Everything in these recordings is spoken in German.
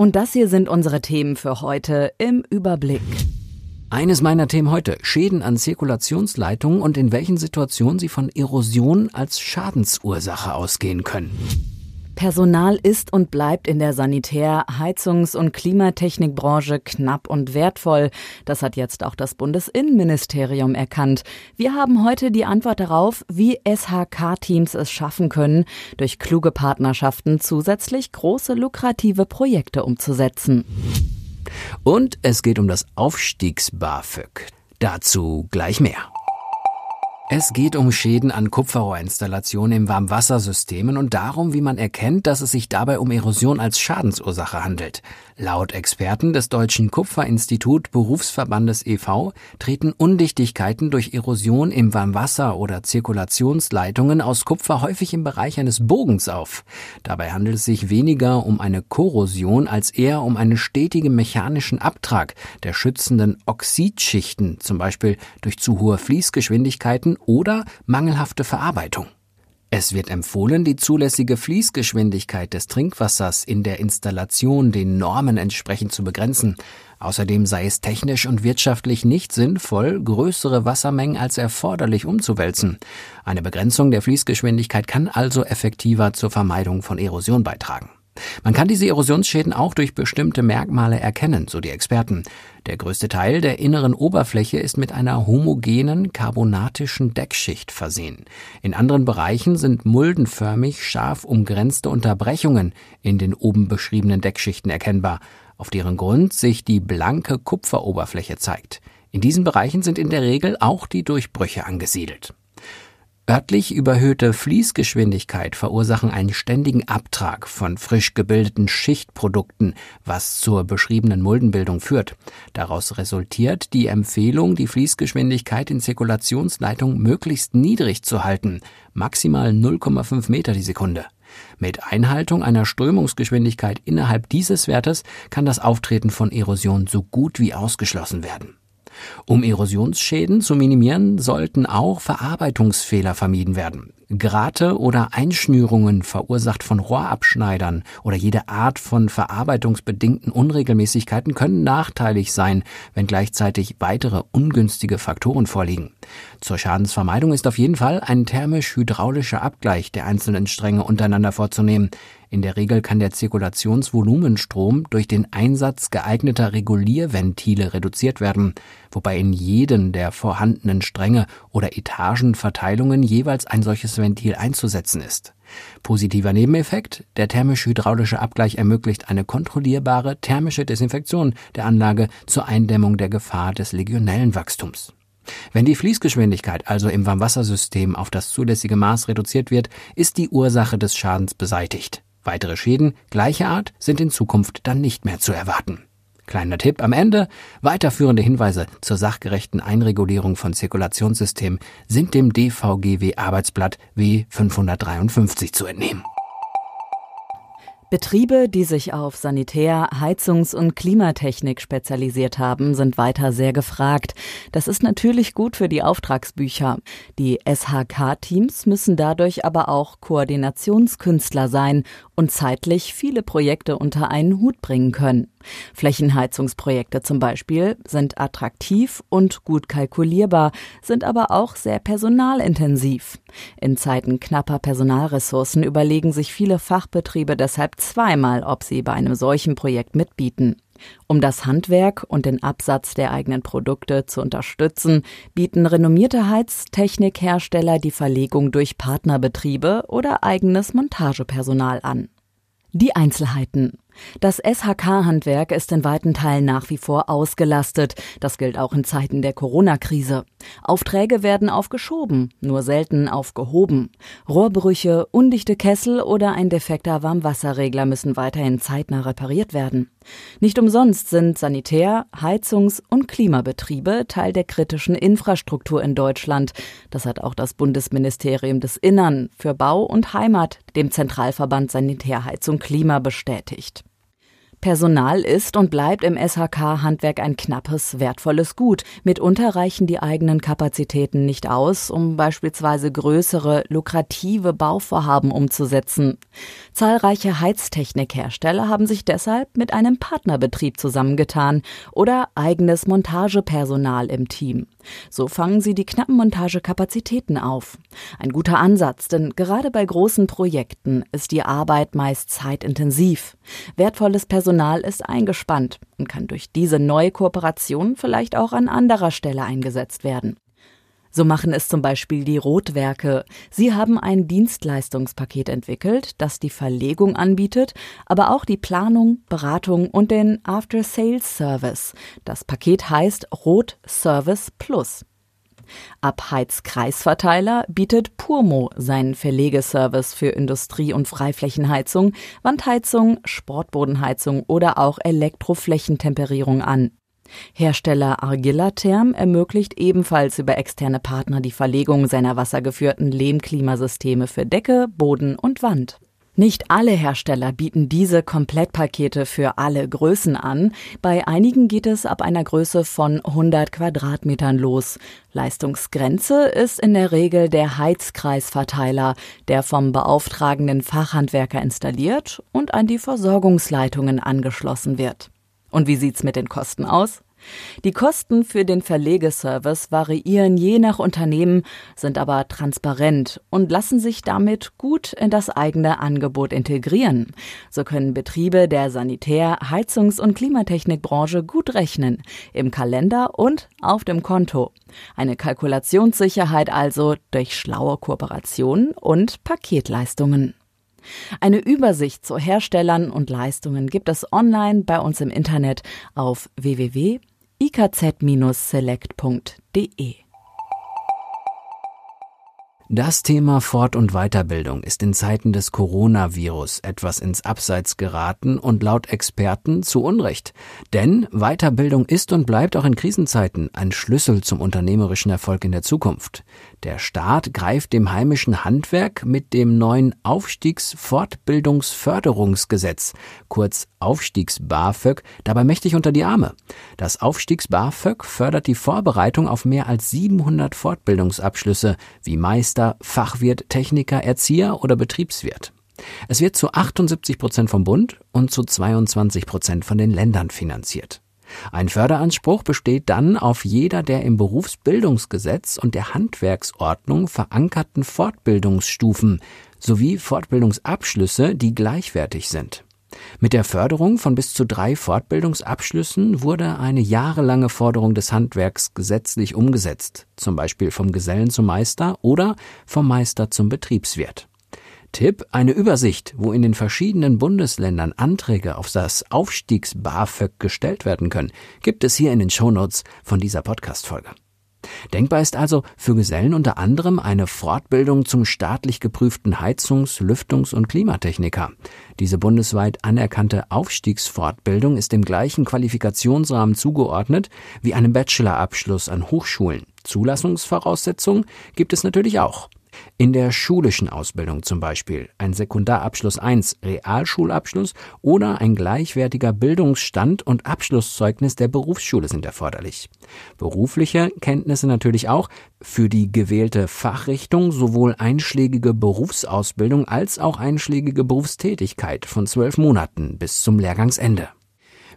Und das hier sind unsere Themen für heute im Überblick. Eines meiner Themen heute, Schäden an Zirkulationsleitungen und in welchen Situationen sie von Erosion als Schadensursache ausgehen können. Personal ist und bleibt in der Sanitär-, Heizungs- und Klimatechnikbranche knapp und wertvoll. Das hat jetzt auch das Bundesinnenministerium erkannt. Wir haben heute die Antwort darauf, wie SHK-Teams es schaffen können, durch kluge Partnerschaften zusätzlich große lukrative Projekte umzusetzen. Und es geht um das Aufstiegs-BAföG. Dazu gleich mehr. Es geht um Schäden an Kupferrohrinstallationen im Warmwassersystemen und darum, wie man erkennt, dass es sich dabei um Erosion als Schadensursache handelt. Laut Experten des Deutschen Kupferinstitut Berufsverbandes e.V. treten Undichtigkeiten durch Erosion im Warmwasser oder Zirkulationsleitungen aus Kupfer häufig im Bereich eines Bogens auf. Dabei handelt es sich weniger um eine Korrosion als eher um einen stetigen mechanischen Abtrag der schützenden Oxidschichten, zum Beispiel durch zu hohe Fließgeschwindigkeiten oder mangelhafte Verarbeitung. Es wird empfohlen, die zulässige Fließgeschwindigkeit des Trinkwassers in der Installation den Normen entsprechend zu begrenzen. Außerdem sei es technisch und wirtschaftlich nicht sinnvoll, größere Wassermengen als erforderlich umzuwälzen. Eine Begrenzung der Fließgeschwindigkeit kann also effektiver zur Vermeidung von Erosion beitragen. Man kann diese Erosionsschäden auch durch bestimmte Merkmale erkennen, so die Experten. Der größte Teil der inneren Oberfläche ist mit einer homogenen carbonatischen Deckschicht versehen. In anderen Bereichen sind muldenförmig scharf umgrenzte Unterbrechungen in den oben beschriebenen Deckschichten erkennbar, auf deren Grund sich die blanke Kupferoberfläche zeigt. In diesen Bereichen sind in der Regel auch die Durchbrüche angesiedelt. Örtlich überhöhte Fließgeschwindigkeit verursachen einen ständigen Abtrag von frisch gebildeten Schichtprodukten, was zur beschriebenen Muldenbildung führt. Daraus resultiert die Empfehlung, die Fließgeschwindigkeit in Zirkulationsleitungen möglichst niedrig zu halten, maximal 0,5 Meter die Sekunde. Mit Einhaltung einer Strömungsgeschwindigkeit innerhalb dieses Wertes kann das Auftreten von Erosion so gut wie ausgeschlossen werden. Um Erosionsschäden zu minimieren, sollten auch Verarbeitungsfehler vermieden werden. Grate oder Einschnürungen verursacht von Rohrabschneidern oder jede Art von verarbeitungsbedingten Unregelmäßigkeiten können nachteilig sein, wenn gleichzeitig weitere ungünstige Faktoren vorliegen. Zur Schadensvermeidung ist auf jeden Fall ein thermisch-hydraulischer Abgleich der einzelnen Stränge untereinander vorzunehmen. In der Regel kann der Zirkulationsvolumenstrom durch den Einsatz geeigneter Regulierventile reduziert werden, wobei in jeden der vorhandenen Stränge oder Etagenverteilungen jeweils ein solches Ventil einzusetzen ist. Positiver Nebeneffekt, der thermisch-hydraulische Abgleich ermöglicht eine kontrollierbare thermische Desinfektion der Anlage zur Eindämmung der Gefahr des Legionellenwachstums. Wenn die Fließgeschwindigkeit also im Warmwassersystem auf das zulässige Maß reduziert wird, ist die Ursache des Schadens beseitigt. Weitere Schäden gleicher Art sind in Zukunft dann nicht mehr zu erwarten. Kleiner Tipp am Ende. Weiterführende Hinweise zur sachgerechten Einregulierung von Zirkulationssystemen sind dem DVGW Arbeitsblatt W553 zu entnehmen. Betriebe, die sich auf Sanitär-, Heizungs- und Klimatechnik spezialisiert haben, sind weiter sehr gefragt. Das ist natürlich gut für die Auftragsbücher. Die SHK-Teams müssen dadurch aber auch Koordinationskünstler sein und zeitlich viele Projekte unter einen Hut bringen können. Flächenheizungsprojekte zum Beispiel sind attraktiv und gut kalkulierbar, sind aber auch sehr personalintensiv. In Zeiten knapper Personalressourcen überlegen sich viele Fachbetriebe deshalb zweimal, ob sie bei einem solchen Projekt mitbieten. Um das Handwerk und den Absatz der eigenen Produkte zu unterstützen, bieten renommierte Heiztechnikhersteller die Verlegung durch Partnerbetriebe oder eigenes Montagepersonal an. Die Einzelheiten. Das SHK-Handwerk ist in weiten Teilen nach wie vor ausgelastet. Das gilt auch in Zeiten der Corona-Krise. Aufträge werden aufgeschoben, nur selten aufgehoben. Rohrbrüche, undichte Kessel oder ein defekter Warmwasserregler müssen weiterhin zeitnah repariert werden. Nicht umsonst sind Sanitär-, Heizungs- und Klimabetriebe Teil der kritischen Infrastruktur in Deutschland. Das hat auch das Bundesministerium des Innern für Bau und Heimat dem Zentralverband Sanitärheizung Klima bestätigt. Personal ist und bleibt im SHK-Handwerk ein knappes, wertvolles Gut. Mitunter reichen die eigenen Kapazitäten nicht aus, um beispielsweise größere, lukrative Bauvorhaben umzusetzen. Zahlreiche Heiztechnikhersteller haben sich deshalb mit einem Partnerbetrieb zusammengetan oder eigenes Montagepersonal im Team. So fangen sie die knappen Montagekapazitäten auf. Ein guter Ansatz, denn gerade bei großen Projekten ist die Arbeit meist zeitintensiv. Wertvolles Personal ist eingespannt und kann durch diese neue Kooperation vielleicht auch an anderer Stelle eingesetzt werden. So machen es zum Beispiel die Rotwerke. Sie haben ein Dienstleistungspaket entwickelt, das die Verlegung anbietet, aber auch die Planung, Beratung und den After-Sales-Service. Das Paket heißt Rot Service Plus. Abheizkreisverteiler bietet Purmo seinen Verlegeservice für Industrie- und Freiflächenheizung, Wandheizung, Sportbodenheizung oder auch Elektroflächentemperierung an. Hersteller Argilla-Therm ermöglicht ebenfalls über externe Partner die Verlegung seiner wassergeführten Lehmklimasysteme für Decke, Boden und Wand. Nicht alle Hersteller bieten diese Komplettpakete für alle Größen an. Bei einigen geht es ab einer Größe von 100 Quadratmetern los. Leistungsgrenze ist in der Regel der Heizkreisverteiler, der vom beauftragenden Fachhandwerker installiert und an die Versorgungsleitungen angeschlossen wird. Und wie sieht's mit den Kosten aus? Die Kosten für den Verlegeservice variieren je nach Unternehmen, sind aber transparent und lassen sich damit gut in das eigene Angebot integrieren. So können Betriebe der Sanitär-, Heizungs- und Klimatechnikbranche gut rechnen, im Kalender und auf dem Konto. Eine Kalkulationssicherheit also durch schlaue Kooperationen und Paketleistungen. Eine Übersicht zu Herstellern und Leistungen gibt es online bei uns im Internet auf www.ikz-select.de. Das Thema Fort- und Weiterbildung ist in Zeiten des Coronavirus etwas ins Abseits geraten und laut Experten zu Unrecht. Denn Weiterbildung ist und bleibt auch in Krisenzeiten ein Schlüssel zum unternehmerischen Erfolg in der Zukunft. Der Staat greift dem heimischen Handwerk mit dem neuen Aufstiegsfortbildungsförderungsgesetz, kurz Aufstiegs-BAföG, dabei mächtig unter die Arme. Das Aufstiegs-BAföG fördert die Vorbereitung auf mehr als 700 Fortbildungsabschlüsse wie Meister, Fachwirt, Techniker, Erzieher oder Betriebswirt. Es wird zu 78 Prozent vom Bund und zu 22 Prozent von den Ländern finanziert. Ein Förderanspruch besteht dann auf jeder der im Berufsbildungsgesetz und der Handwerksordnung verankerten Fortbildungsstufen sowie Fortbildungsabschlüsse, die gleichwertig sind. Mit der Förderung von bis zu drei Fortbildungsabschlüssen wurde eine jahrelange Forderung des Handwerks gesetzlich umgesetzt, zum Beispiel vom Gesellen zum Meister oder vom Meister zum Betriebswirt. Tipp, eine Übersicht, wo in den verschiedenen Bundesländern Anträge auf das Aufstiegs-BAföG gestellt werden können, gibt es hier in den Shownotes von dieser Podcast-Folge. Denkbar ist also für Gesellen unter anderem eine Fortbildung zum staatlich geprüften Heizungs-, Lüftungs- und Klimatechniker. Diese bundesweit anerkannte Aufstiegsfortbildung ist dem gleichen Qualifikationsrahmen zugeordnet wie einem Bachelorabschluss an Hochschulen. Zulassungsvoraussetzungen gibt es natürlich auch. In der schulischen Ausbildung zum Beispiel ein Sekundarabschluss 1, Realschulabschluss oder ein gleichwertiger Bildungsstand und Abschlusszeugnis der Berufsschule sind erforderlich. Berufliche Kenntnisse natürlich auch für die gewählte Fachrichtung sowohl einschlägige Berufsausbildung als auch einschlägige Berufstätigkeit von zwölf Monaten bis zum Lehrgangsende.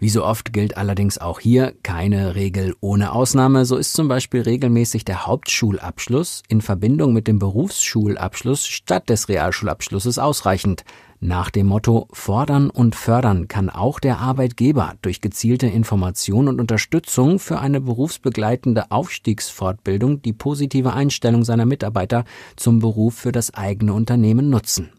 Wie so oft gilt allerdings auch hier keine Regel ohne Ausnahme. So ist zum Beispiel regelmäßig der Hauptschulabschluss in Verbindung mit dem Berufsschulabschluss statt des Realschulabschlusses ausreichend. Nach dem Motto Fordern und Fördern kann auch der Arbeitgeber durch gezielte Information und Unterstützung für eine berufsbegleitende Aufstiegsfortbildung die positive Einstellung seiner Mitarbeiter zum Beruf für das eigene Unternehmen nutzen.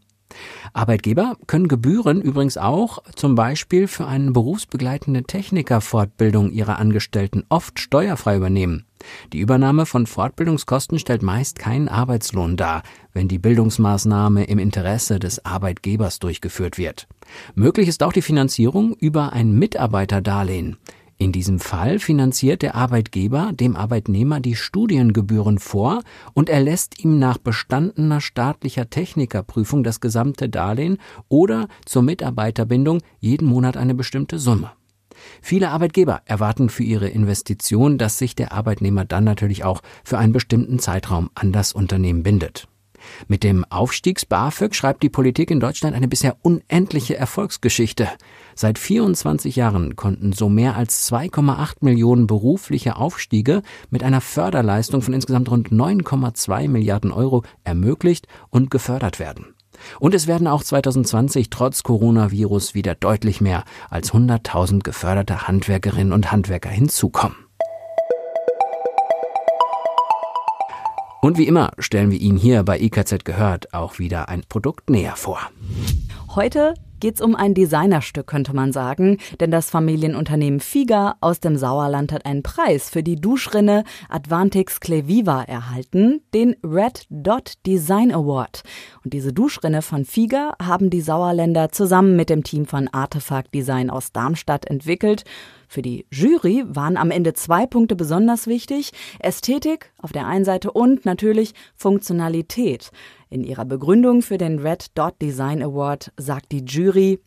Arbeitgeber können Gebühren übrigens auch zum Beispiel für eine berufsbegleitende Technikerfortbildung ihrer Angestellten oft steuerfrei übernehmen. Die Übernahme von Fortbildungskosten stellt meist keinen Arbeitslohn dar, wenn die Bildungsmaßnahme im Interesse des Arbeitgebers durchgeführt wird. Möglich ist auch die Finanzierung über ein Mitarbeiterdarlehen. In diesem Fall finanziert der Arbeitgeber dem Arbeitnehmer die Studiengebühren vor und erlässt ihm nach bestandener staatlicher Technikerprüfung das gesamte Darlehen oder zur Mitarbeiterbindung jeden Monat eine bestimmte Summe. Viele Arbeitgeber erwarten für ihre Investition, dass sich der Arbeitnehmer dann natürlich auch für einen bestimmten Zeitraum an das Unternehmen bindet. Mit dem Aufstiegs-BAföG schreibt die Politik in Deutschland eine bisher unendliche Erfolgsgeschichte. Seit 24 Jahren konnten so mehr als 2,8 Millionen berufliche Aufstiege mit einer Förderleistung von insgesamt rund 9,2 Milliarden Euro ermöglicht und gefördert werden. Und es werden auch 2020 trotz Coronavirus wieder deutlich mehr als 100.000 geförderte Handwerkerinnen und Handwerker hinzukommen. Und wie immer stellen wir Ihnen hier bei IKZ gehört auch wieder ein Produkt näher vor. Heute geht's um ein Designerstück, könnte man sagen, denn das Familienunternehmen Figa aus dem Sauerland hat einen Preis für die Duschrinne Advantix Cleviva erhalten, den Red Dot Design Award. Und diese Duschrinne von Figa haben die Sauerländer zusammen mit dem Team von Artefakt Design aus Darmstadt entwickelt. Für die Jury waren am Ende zwei Punkte besonders wichtig. Ästhetik auf der einen Seite und natürlich Funktionalität. In ihrer Begründung für den Red Dot Design Award sagt die Jury,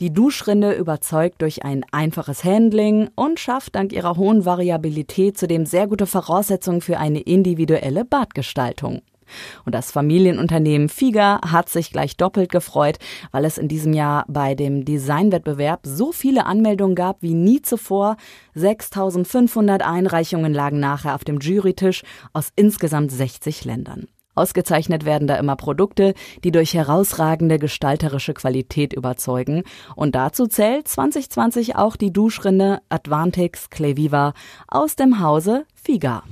die Duschrinde überzeugt durch ein einfaches Handling und schafft dank ihrer hohen Variabilität zudem sehr gute Voraussetzungen für eine individuelle Badgestaltung. Und das Familienunternehmen Figa hat sich gleich doppelt gefreut, weil es in diesem Jahr bei dem Designwettbewerb so viele Anmeldungen gab wie nie zuvor. 6500 Einreichungen lagen nachher auf dem Jurytisch aus insgesamt 60 Ländern. Ausgezeichnet werden da immer Produkte, die durch herausragende gestalterische Qualität überzeugen. Und dazu zählt 2020 auch die Duschrinne Advantix Cleviva aus dem Hause Figa.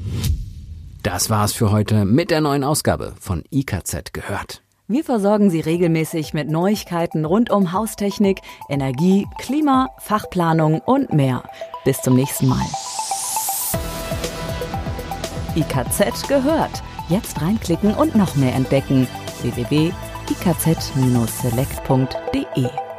Das war's für heute mit der neuen Ausgabe von IKZ gehört. Wir versorgen Sie regelmäßig mit Neuigkeiten rund um Haustechnik, Energie, Klima, Fachplanung und mehr. Bis zum nächsten Mal. IKZ gehört. Jetzt reinklicken und noch mehr entdecken. www.ikz-select.de